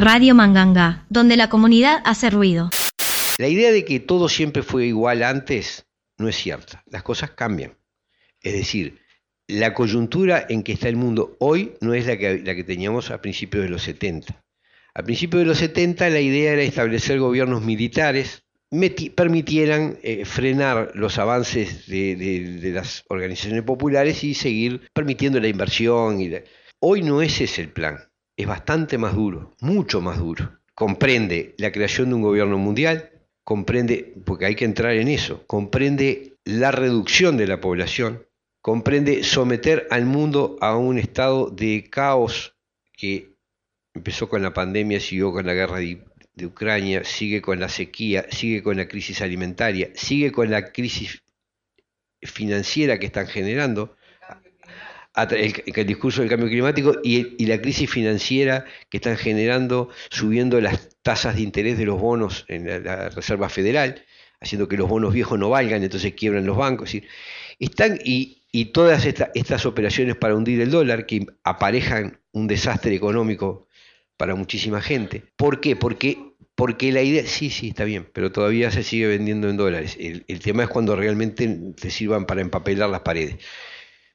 Radio Manganga, donde la comunidad hace ruido. La idea de que todo siempre fue igual antes no es cierta. Las cosas cambian. Es decir, la coyuntura en que está el mundo hoy no es la que, la que teníamos a principios de los 70. A principios de los 70 la idea era establecer gobiernos militares permitieran eh, frenar los avances de, las organizaciones populares y seguir permitiendo la inversión. Y Hoy no ese es el plan, es bastante más duro, mucho más duro. Comprende la creación de un gobierno mundial, comprende, porque hay que entrar en eso, comprende la reducción de la población, comprende someter al mundo a un estado de caos que empezó con la pandemia, siguió con la guerra de, Ucrania, sigue con la sequía, sigue con la crisis alimentaria, sigue con la crisis financiera que están generando, el, discurso del cambio climático y, la crisis financiera que están generando, subiendo las tasas de interés de los bonos en la, Reserva Federal, haciendo que los bonos viejos no valgan, entonces quiebran los bancos. están, y, todas estas operaciones para hundir el dólar que aparejan un desastre económico para muchísima gente. ¿Por qué? Porque porque la idea, sí, sí, está bien, pero todavía se sigue vendiendo en dólares. El, el, tema es cuando realmente te sirvan para empapelar las paredes.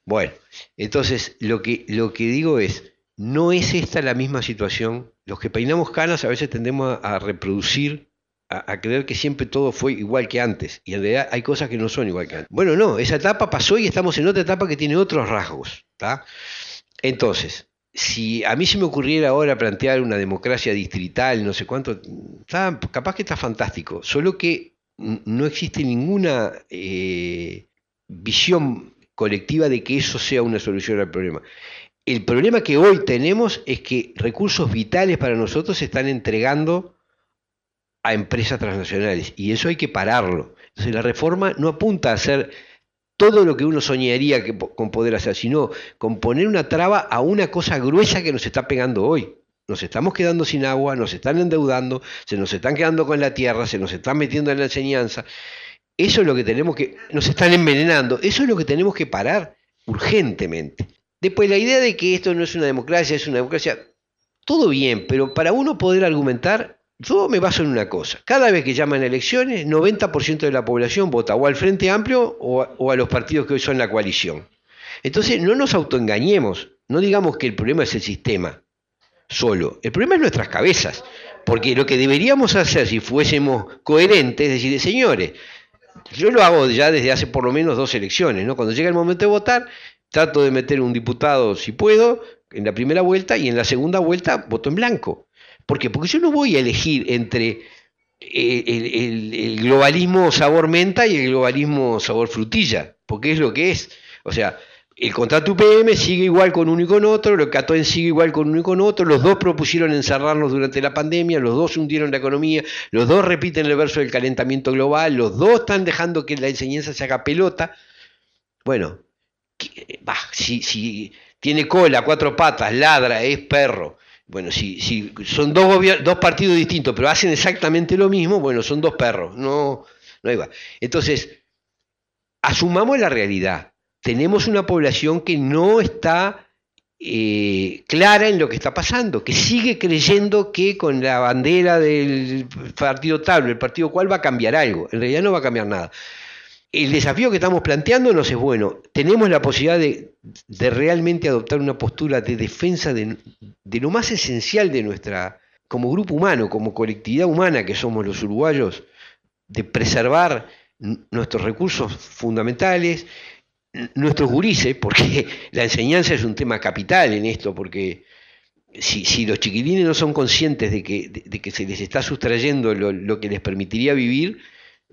Bueno, entonces lo que, lo que digo es, no es esta la misma situación. Los que peinamos canas a veces tendemos a, reproducir, a, creer que siempre todo fue igual que antes. Y en realidad hay cosas que no son igual que antes. Bueno, no, esa etapa pasó y estamos en otra etapa que tiene otros rasgos. Entonces, si a mí se me ocurriera ahora plantear una democracia distrital, no sé cuánto, capaz que está fantástico. Solo que no existe ninguna eh, visión colectiva de que eso sea una solución al problema. El problema que hoy tenemos es que recursos vitales para nosotros se están entregando a empresas transnacionales y eso hay que pararlo. Entonces la reforma no apunta a hacer todo lo que uno soñaría que, con poder hacer, sino con poner una traba a una cosa gruesa que nos está pegando hoy. Nos estamos quedando sin agua, nos están endeudando, se nos están quedando con la tierra, se nos están metiendo en la enseñanza. Eso es lo que tenemos que, nos están envenenando, eso es lo que tenemos que parar urgentemente. Después la idea de que esto no es una democracia, es una democracia, todo bien, pero para uno poder argumentar, yo me baso en una cosa. Cada vez que llaman elecciones, 90% de la población vota o al Frente Amplio o a, o a los partidos que hoy son la coalición. Entonces no nos autoengañemos, no digamos que el problema es el sistema solo, el problema es nuestras cabezas, porque lo que deberíamos hacer si fuésemos coherentes es decir, señores, yo lo hago ya desde hace por lo menos dos elecciones, ¿no? Cuando llega el momento de votar, trato de meter un diputado si puedo en la primera vuelta y en la segunda vuelta voto en blanco. ¿Por qué? Porque yo no voy a elegir entre eh, el, globalismo sabor menta y el globalismo sabor frutilla, porque es lo que es. O sea, el contrato UPM sigue igual con uno y con otro, el CATOEN sigue igual con uno y con otro, los dos propusieron encerrarnos durante la pandemia, los dos hundieron la economía, los dos repiten el verso del calentamiento global, los dos están dejando que la enseñanza se haga pelota. Bueno, si, si, tiene cola, cuatro patas, ladra, es perro. Bueno, si, son dos, dos partidos distintos, pero hacen exactamente lo mismo, bueno, son dos perros, no, no igual. Entonces, asumamos la realidad tenemos una población que no está eh, clara en lo que está pasando, que sigue creyendo que con la bandera del partido tal el partido cual va a cambiar algo. En realidad no va a cambiar nada. El desafío que estamos planteándonos es, bueno, tenemos la posibilidad de, realmente adoptar una postura de defensa de, de lo más esencial de nuestra, como grupo humano, como colectividad humana que somos los uruguayos, de preservar nuestros recursos fundamentales, nuestros gurises, porque la enseñanza es un tema capital en esto, porque si, los chiquilines no son conscientes de que, de, que se les está sustrayendo lo, que les permitiría vivir,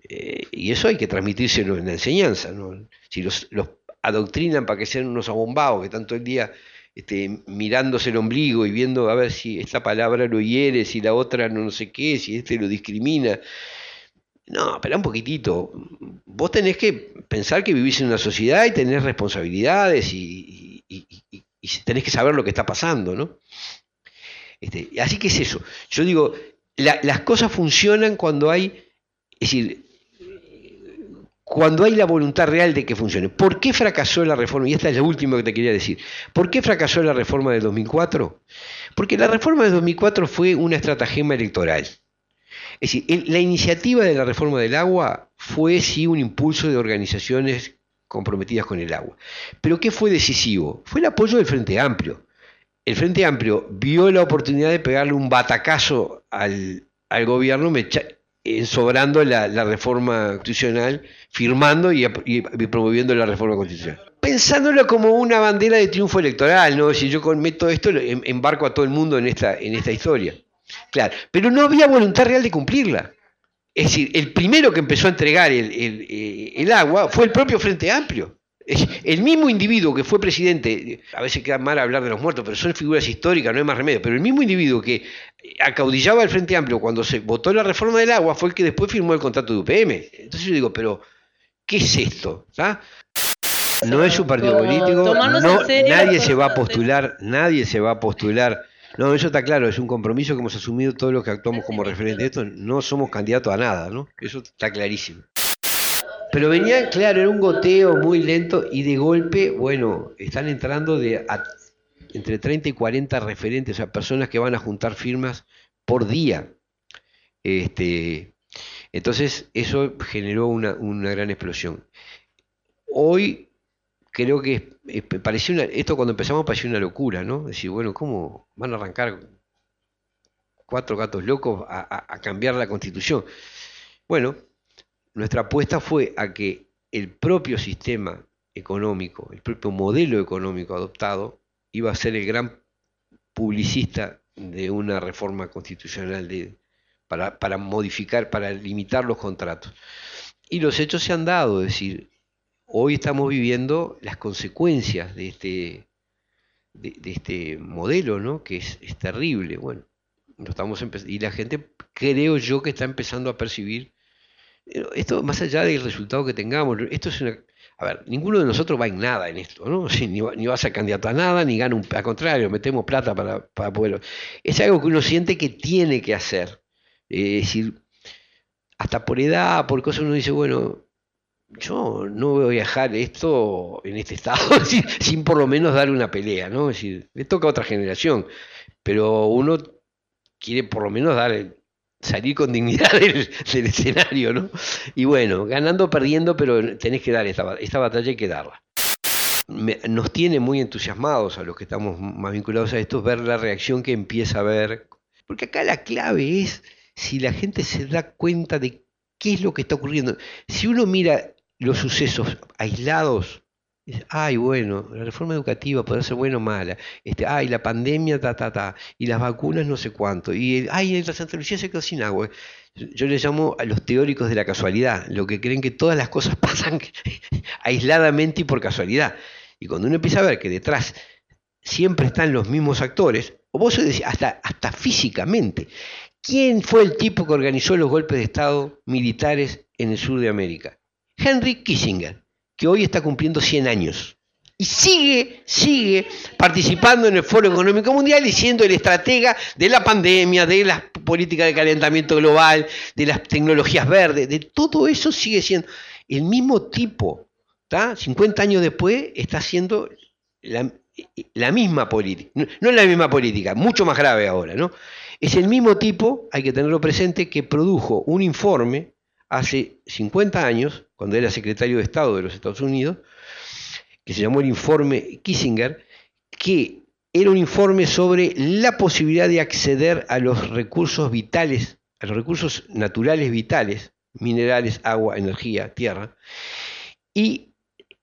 eh, y eso hay que transmitírselo en la enseñanza, ¿no? si los, los adoctrinan para que sean unos abombados que tanto el día este, mirándose el ombligo y viendo a ver si esta palabra lo hiere, si la otra no, no sé qué, si este lo discrimina, no, espera un poquitito. Vos tenés que pensar que vivís en una sociedad y tenés responsabilidades y, tenés que saber lo que está pasando, ¿no? Este, así que es eso. Yo digo, las cosas funcionan cuando hay, es decir, cuando hay la voluntad real de que funcione. ¿Por qué fracasó la reforma? Y esta es la última que te quería decir. ¿Por qué fracasó la reforma del 2004? Porque la reforma del 2004 fue una estratagema electoral. Es decir, la iniciativa de la reforma del agua fue sí un impulso de organizaciones comprometidas con el agua. Pero ¿qué fue decisivo? Fue el apoyo del Frente Amplio. El Frente Amplio vio la oportunidad de pegarle un batacazo al, gobierno sobrando la, reforma constitucional, firmando y, promoviendo la reforma constitucional. Pensándolo como una bandera de triunfo electoral, ¿no? Si yo meto esto, em, embarco a todo el mundo en esta, en esta historia. Claro, pero no había voluntad real de cumplirla. Es decir, el primero que empezó a entregar eh, el, agua fue el propio Frente Amplio. El mismo individuo que fue presidente, a veces queda mal hablar de los muertos, pero son figuras históricas, no hay más remedio, pero el mismo individuo que acaudillaba el Frente Amplio cuando se votó la reforma del agua fue el que después firmó el contrato de UPM. Entonces yo digo, pero, ¿qué es esto? ¿Ah? No es un partido político, nadie se va a postular, nadie se va a postular no, eso está claro, es un compromiso que hemos asumido todos los que actuamos como referente. Esto no somos candidatos a nada, ¿no? Eso está clarísimo. Pero venía, claro, era un goteo muy lento y de golpe, bueno, están entrando de entre 30 y 40 referentes, o sea, personas que van a juntar firmas por día. Este, entonces, eso generó una, una gran explosión. Hoy creo que pareció esto cuando empezamos pareció una locura, ¿no? Decir, bueno, ¿cómo van a arrancar cuatro gatos locos a, cambiar la constitución? Bueno, nuestra apuesta fue a que el propio sistema económico, el propio modelo económico adoptado, iba a ser el gran publicista de una reforma constitucional de, para, para modificar, para limitar los contratos. Y los hechos se han dado, es decir, hoy estamos viviendo las consecuencias de este, de, este modelo, ¿no? que es, terrible. Bueno, estamos y la gente creo yo que está empezando a percibir esto más allá del resultado que tengamos. Esto es una, a ver, ninguno de nosotros va en nada en esto, ¿no? ni, ni, va a candidato a nada, ni gana un, al contrario, metemos plata para, para poder. Es algo que uno siente que tiene que hacer. es decir, hasta por edad, por cosas uno dice, bueno, yo no voy a dejar esto en este estado sin, por lo menos dar una pelea, ¿no? Es decir, le toca a otra generación, pero uno quiere por lo menos dar salir con dignidad del, escenario, ¿no? Y bueno, ganando o perdiendo, pero tenés que dar esta, esta batalla, hay que darla. nos tiene muy entusiasmados a los que estamos más vinculados a esto ver la reacción que empieza a ver, porque acá la clave es si la gente se da cuenta de qué es lo que está ocurriendo. Si uno mira los sucesos aislados, ay, bueno, la reforma educativa puede ser buena o mala, este, ay, la pandemia, ta, ta, ta, y las vacunas no sé cuánto, y ay, la Santa Lucía se quedó sin agua. Yo les llamo a los teóricos de la casualidad, lo que creen que todas las cosas pasan aisladamente y por casualidad. Y cuando uno empieza a ver que detrás siempre están los mismos actores, o vos decís, hasta, hasta físicamente, ¿quién fue el tipo que organizó los golpes de Estado militares en el sur de América? Henry Kissinger, que hoy está cumpliendo 100 años. Y sigue, sigue participando en el Foro Económico Mundial y siendo el estratega de la pandemia, de las políticas de calentamiento global, de las tecnologías verdes, de todo eso sigue siendo el mismo tipo. 50 años después está haciendo la, misma política. No, no es la misma política, mucho más grave ahora, ¿no? Es el mismo tipo, hay que tenerlo presente, que produjo un informe hace 50 años, cuando era secretario de Estado de los Estados Unidos, que se llamó el informe Kissinger, que era un informe sobre la posibilidad de acceder a los recursos vitales, a los recursos naturales vitales, minerales, agua, energía, tierra. Y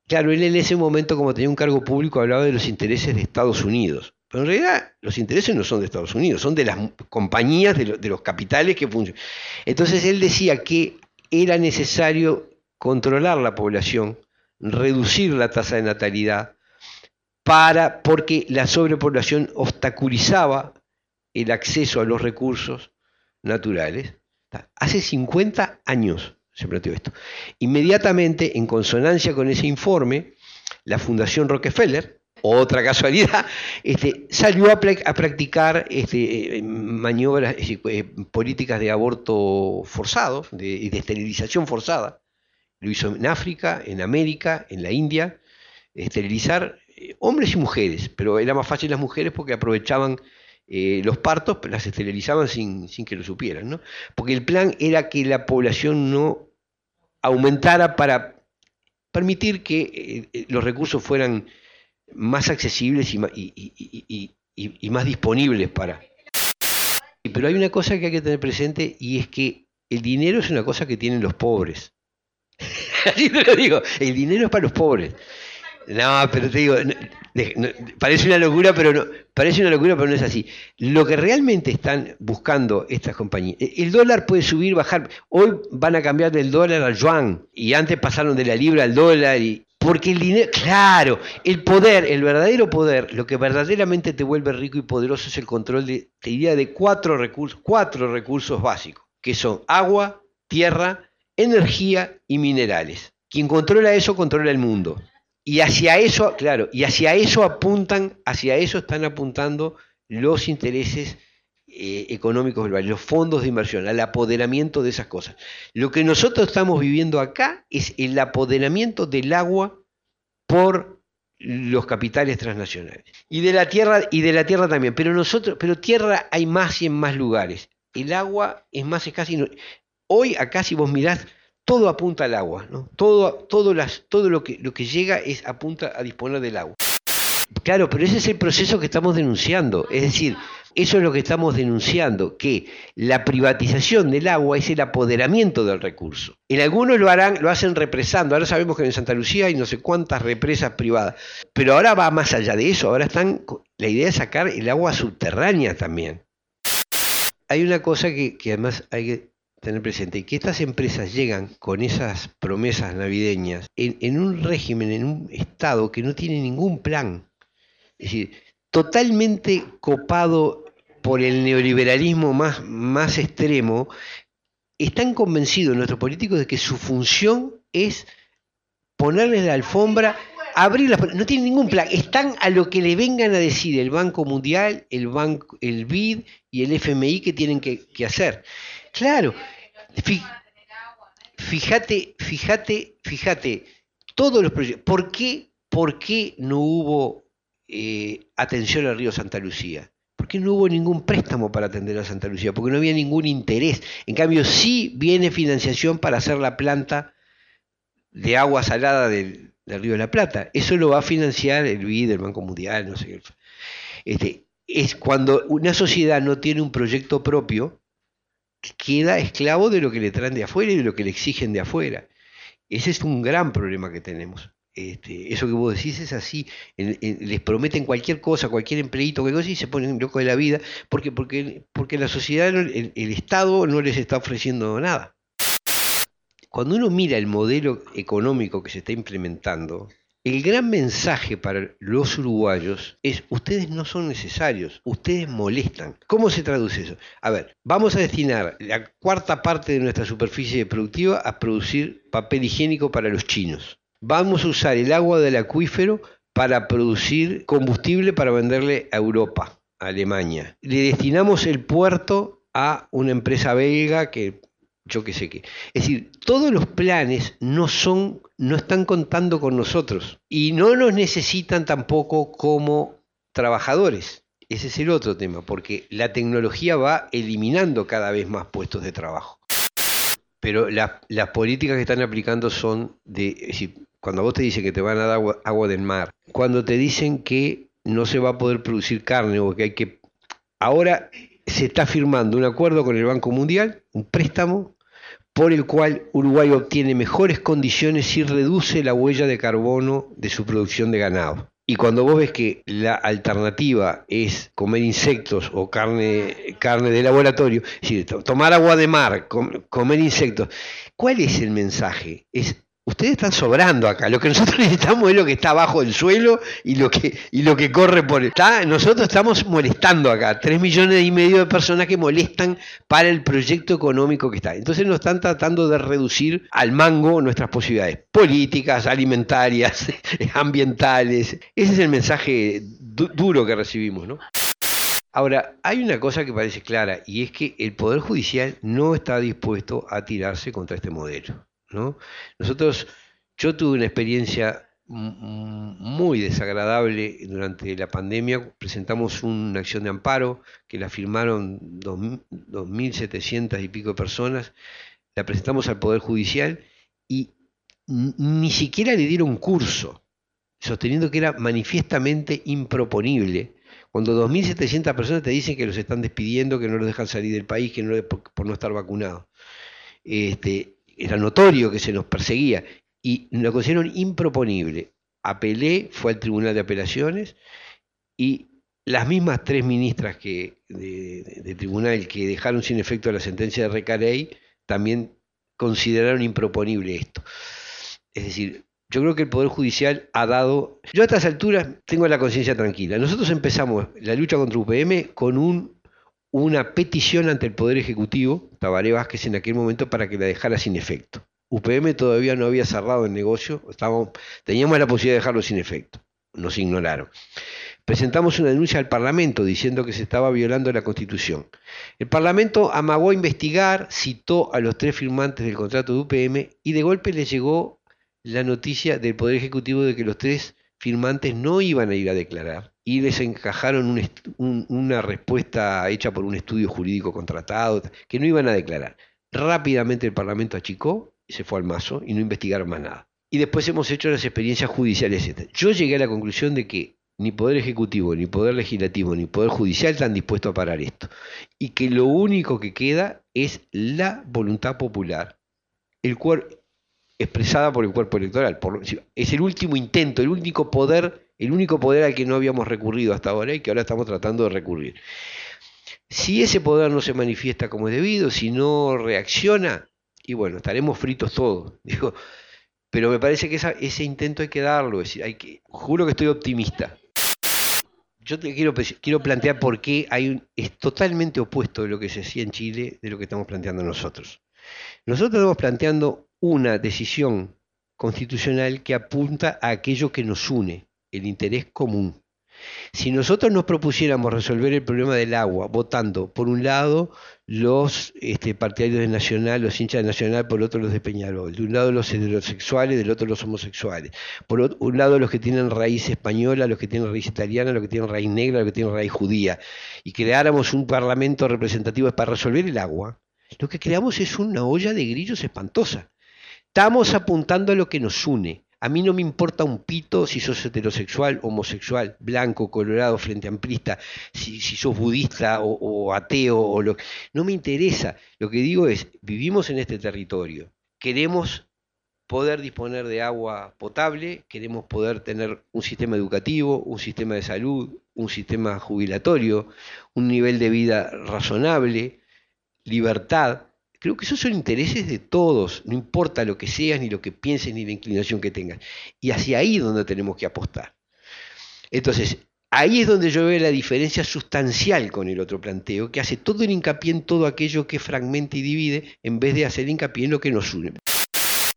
claro, él en ese momento, como tenía un cargo público, hablaba de los intereses de Estados Unidos. Pero en realidad los intereses no son de Estados Unidos, son de las compañías, de, los capitales que funcionan. Entonces él decía que era necesario controlar la población, reducir la tasa de natalidad, para, porque la sobrepoblación obstaculizaba el acceso a los recursos naturales. Hace 50 años se planteó esto. Inmediatamente, en consonancia con ese informe, la Fundación Rockefeller, otra casualidad, este, salió a, practicar este, eh, maniobras, eh, políticas de aborto forzado, de, esterilización forzada, lo hizo en África, en América, en la India, esterilizar eh, hombres y mujeres, pero era más fácil las mujeres porque aprovechaban eh, los partos, las esterilizaban sin, sin que lo supieran, ¿no? Porque el plan era que la población no aumentara para permitir que eh, los recursos fueran más accesibles y, y más disponibles para... Pero hay una cosa que hay que tener presente y es que el dinero es una cosa que tienen los pobres. Así te lo digo, el dinero es para los pobres. No, pero te digo, parece una locura, pero no, parece una locura, pero no es así. Lo que realmente están buscando estas compañías, e, el dólar puede subir, bajar. Hoy van a cambiar del dólar al yuan y antes pasaron de la libra al dólar y porque el dinero, claro, el poder, el verdadero poder, lo que verdaderamente te vuelve rico y poderoso es el control de, te diría, de cuatro recursos, cuatro recursos básicos, que son agua, tierra, energía y minerales. Quien controla eso controla el mundo. Y hacia eso, claro, y hacia eso apuntan, hacia eso están apuntando los intereses eh, económicos los fondos de inversión, al apoderamiento de esas cosas. Lo que nosotros estamos viviendo acá es el apoderamiento del agua por los capitales transnacionales. Y de la tierra, y de la tierra también. Pero nosotros, pero tierra hay más y en más lugares. El agua es más escasa. hoy acá si vos mirás todo apunta al agua, ¿no? Todo, todo lo, que, lo que llega es apunta a disponer del agua. Claro, pero ese es el proceso que estamos denunciando. Es decir, eso es lo que estamos denunciando, que la privatización del agua es el apoderamiento del recurso. En algunos lo harán, lo hacen represando. Ahora sabemos que en Santa Lucía hay no sé cuántas represas privadas. Pero ahora va más allá de eso. Ahora están. La idea es sacar el agua subterránea también. Hay una cosa que, que además hay que tener presente que estas empresas llegan con esas promesas navideñas en, un régimen, en un estado que no tiene ningún plan. Es decir, totalmente copado por el neoliberalismo más, más extremo, están convencidos nuestros políticos de que su función es ponerles la alfombra, abrir no tienen ningún plan, están a lo que le vengan a decir el Banco Mundial, el, banco, el BID y el FMI que tienen que, que hacer. Claro, fíjate, fíjate, fíjate, todos los proyectos, ¿por qué, por qué no hubo eh, atención al río Santa Lucía? ¿Por qué no hubo ningún préstamo para atender a Santa Lucía? Porque no había ningún interés. En cambio, sí viene financiación para hacer la planta de agua salada del, Río de la Plata. Eso lo va a financiar el BID, el Banco Mundial, no sé. Este, es cuando una sociedad no tiene un proyecto propio, queda esclavo de lo que le traen de afuera y de lo que le exigen de afuera. Ese es un gran problema que tenemos. Este, eso que vos decís es así, les prometen cualquier cosa, cualquier empleito, cualquier cosa y se ponen locos de la vida, porque, porque, porque la sociedad, el Estado no les está ofreciendo nada. Cuando uno mira el modelo económico que se está implementando, el gran mensaje para los uruguayos es ustedes no son necesarios, ustedes molestan. ¿Cómo se traduce eso? A ver, vamos a destinar la cuarta parte de nuestra superficie productiva a producir papel higiénico para los chinos. Vamos a usar el agua del acuífero para producir combustible para venderle a Europa, a Alemania. Le destinamos el puerto a una empresa belga que yo qué sé qué. Es decir, todos los planes no son, no están contando con nosotros y no nos necesitan tampoco como trabajadores. Ese es el otro tema, porque la tecnología va eliminando cada vez más puestos de trabajo. Pero las políticas que están aplicando son de, cuando vos te dicen que te van a dar agua, agua del mar, cuando te dicen que no se va a poder producir carne o que hay que... Ahora se está firmando un acuerdo con el Banco Mundial, un préstamo por el cual Uruguay obtiene mejores condiciones y reduce la huella de carbono de su producción de ganado. Y cuando vos ves que la alternativa es comer insectos o carne, carne de laboratorio, es decir, tomar agua de mar, comer insectos, ¿cuál es el mensaje? Es ustedes están sobrando acá. Lo que nosotros necesitamos es lo que está abajo del suelo y lo que, y lo que corre por... Está, nosotros estamos molestando acá. Tres millones y medio de personas que molestan para el proyecto económico que está. Entonces nos están tratando de reducir al mango nuestras posibilidades políticas, alimentarias, ambientales. Ese es el mensaje duro que recibimos, ¿no? Ahora, hay una cosa que parece clara y es que el Poder Judicial no está dispuesto a tirarse contra este modelo ¿no? Nosotros, yo tuve una experiencia muy desagradable durante la pandemia. Presentamos una acción de amparo que la firmaron 2.700 y pico de personas. La presentamos al Poder Judicial y ni siquiera le dieron curso, sosteniendo que era manifiestamente improponible. Cuando 2.700 personas te dicen que los están despidiendo, que no los dejan salir del país, que no por, por no estar vacunados. Este, era notorio que se nos perseguía y lo consideraron improponible. Apelé, fue al Tribunal de Apelaciones y las mismas tres ministras que, de, tribunal que dejaron sin efecto la sentencia de Recarey también consideraron improponible esto. Es decir, yo creo que el Poder Judicial ha dado... Yo a estas alturas tengo la conciencia tranquila. Nosotros empezamos la lucha contra UPM con un, una petición ante el Poder Ejecutivo, Tabaré Vázquez en aquel momento, para que la dejara sin efecto. UPM todavía no había cerrado el negocio, estábamos, teníamos la posibilidad de dejarlo sin efecto, nos ignoraron. Presentamos una denuncia al Parlamento diciendo que se estaba violando la Constitución. El Parlamento amagó a investigar, citó a los tres firmantes del contrato de UPM y de golpe le llegó la noticia del Poder Ejecutivo de que los tres firmantes no iban a ir a declarar y les encajaron una respuesta hecha por un estudio jurídico contratado que no iban a declarar. Rápidamente el Parlamento achicó se fue al mazo y no investigaron más nada. Y después hemos hecho las experiencias judiciales. Yo llegué a la conclusión de que ni Poder Ejecutivo, ni Poder Legislativo, ni Poder Judicial están dispuestos a parar esto. Y que lo único que queda es la voluntad popular, el expresada por el cuerpo electoral. es el último intento, el único poder, el único poder al que no habíamos recurrido hasta ahora y que ahora estamos tratando de recurrir. Si ese poder no se manifiesta como es debido, si no reacciona, y bueno, estaremos fritos todos. Digo, pero me parece que ese intento hay que darlo, es decir, hay que, juro que estoy optimista. Yo te quiero, quiero plantear por qué hay es totalmente opuesto de lo que se hacía en Chile de lo que estamos planteando nosotros. Nosotros estamos planteando una decisión constitucional que apunta a aquello que nos une, el interés común. Si nosotros nos propusiéramos resolver el problema del agua votando, por un lado, los este, partidarios de Nacional, los hinchas de Nacional, por otro los de Peñarol, de un lado los heterosexuales, del otro los homosexuales, por un lado los que tienen raíz española, los que tienen raíz italiana, los que tienen raíz negra, los que tienen raíz judía, y creáramos un parlamento representativo para resolver el agua, lo que creamos es una olla de grillos espantosa. Estamos apuntando a lo que nos une, a mí no me importa un pito si sos heterosexual, homosexual, blanco, colorado, frente amplista, si, si sos budista o, ateo o lo no me interesa. Lo que digo es, vivimos en este territorio, queremos poder disponer de agua potable, queremos poder tener un sistema educativo, un sistema de salud, un sistema jubilatorio, un nivel de vida razonable, libertad. Creo que esos son intereses de todos, no importa lo que seas, ni lo que pienses, ni la inclinación que tengas. Y hacia ahí es donde tenemos que apostar. Entonces, ahí es donde yo veo la diferencia sustancial con el otro planteo, que hace todo el hincapié en todo aquello que fragmenta y divide, en vez de hacer hincapié en lo que nos une.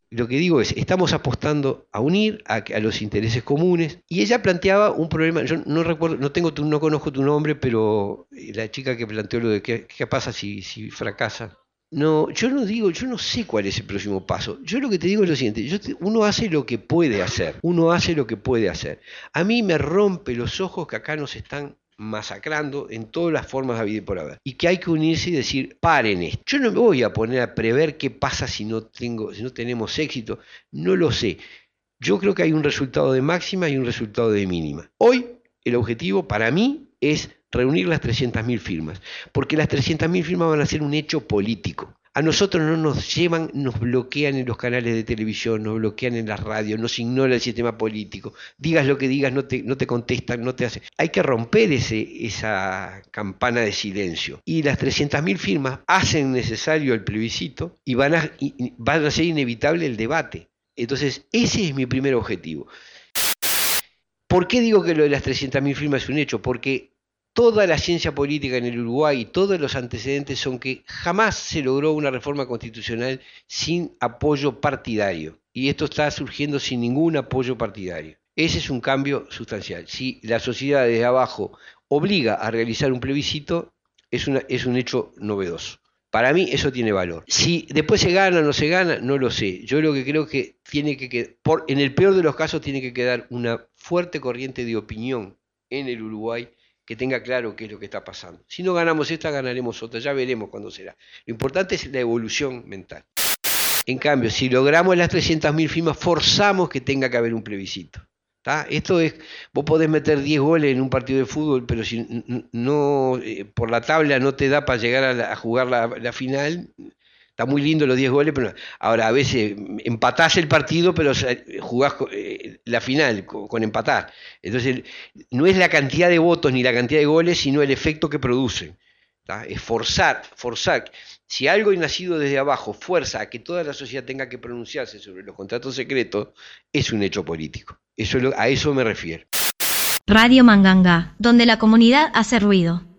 Lo que digo es, estamos apostando a unir a, los intereses comunes. Y ella planteaba un problema, yo no recuerdo, no tengo no conozco tu nombre, pero la chica que planteó lo de qué, qué pasa si, si fracasa, no, yo no digo, yo no sé cuál es el próximo paso. Yo lo que te digo es lo siguiente, uno hace lo que puede hacer, uno hace lo que puede hacer. A mí me rompe los ojos que acá nos están masacrando en todas las formas de vida y por haber. Y que hay que unirse y decir, paren esto. Yo no me voy a poner a prever qué pasa si no, tengo, si no tenemos éxito, no lo sé. Yo creo que hay un resultado de máxima y un resultado de mínima. Hoy el objetivo para mí es reunir las 300.000 firmas, porque las 300.000 firmas van a ser un hecho político. A nosotros no nos llevan, nos bloquean en los canales de televisión, nos bloquean en las radios, nos ignora el sistema político. Digas lo que digas, no te, no te contestan, no te hacen. Hay que romper ese, esa campana de silencio. Y las 300.000 firmas hacen necesario el plebiscito y van a, y van a ser inevitable el debate. Entonces, ese es mi primer objetivo. ¿Por qué digo que lo de las 300.000 firmas es un hecho? Porque toda la ciencia política en el Uruguay y todos los antecedentes son que jamás se logró una reforma constitucional sin apoyo partidario. Y esto está surgiendo sin ningún apoyo partidario. Ese es un cambio sustancial. Si la sociedad desde abajo obliga a realizar un plebiscito, es, una, es un hecho novedoso. Para mí eso tiene valor. Si después se gana o no se gana, no lo sé. Yo lo que creo que tiene que por, en el peor de los casos tiene que quedar una fuerte corriente de opinión en el Uruguay que tenga claro qué es lo que está pasando. Si no ganamos esta, ganaremos otra, ya veremos cuándo será. Lo importante es la evolución mental. En cambio, si logramos las 300.000 firmas, forzamos que tenga que haber un plebiscito. Esto es, vos podés meter 10 goles en un partido de fútbol, pero si no eh, por la tabla no te da para llegar a, jugar la, final, está muy lindo los 10 goles, pero ahora a veces empatás el partido, pero jugás eh, la final con, empatar. Entonces, no es la cantidad de votos ni la cantidad de goles, sino el efecto que producen. Es forzar, forzar. Si algo nacido desde abajo fuerza a que toda la sociedad tenga que pronunciarse sobre los contratos secretos, es un hecho político. Eso, a eso me refiero. Radio Manganga, donde la comunidad hace ruido.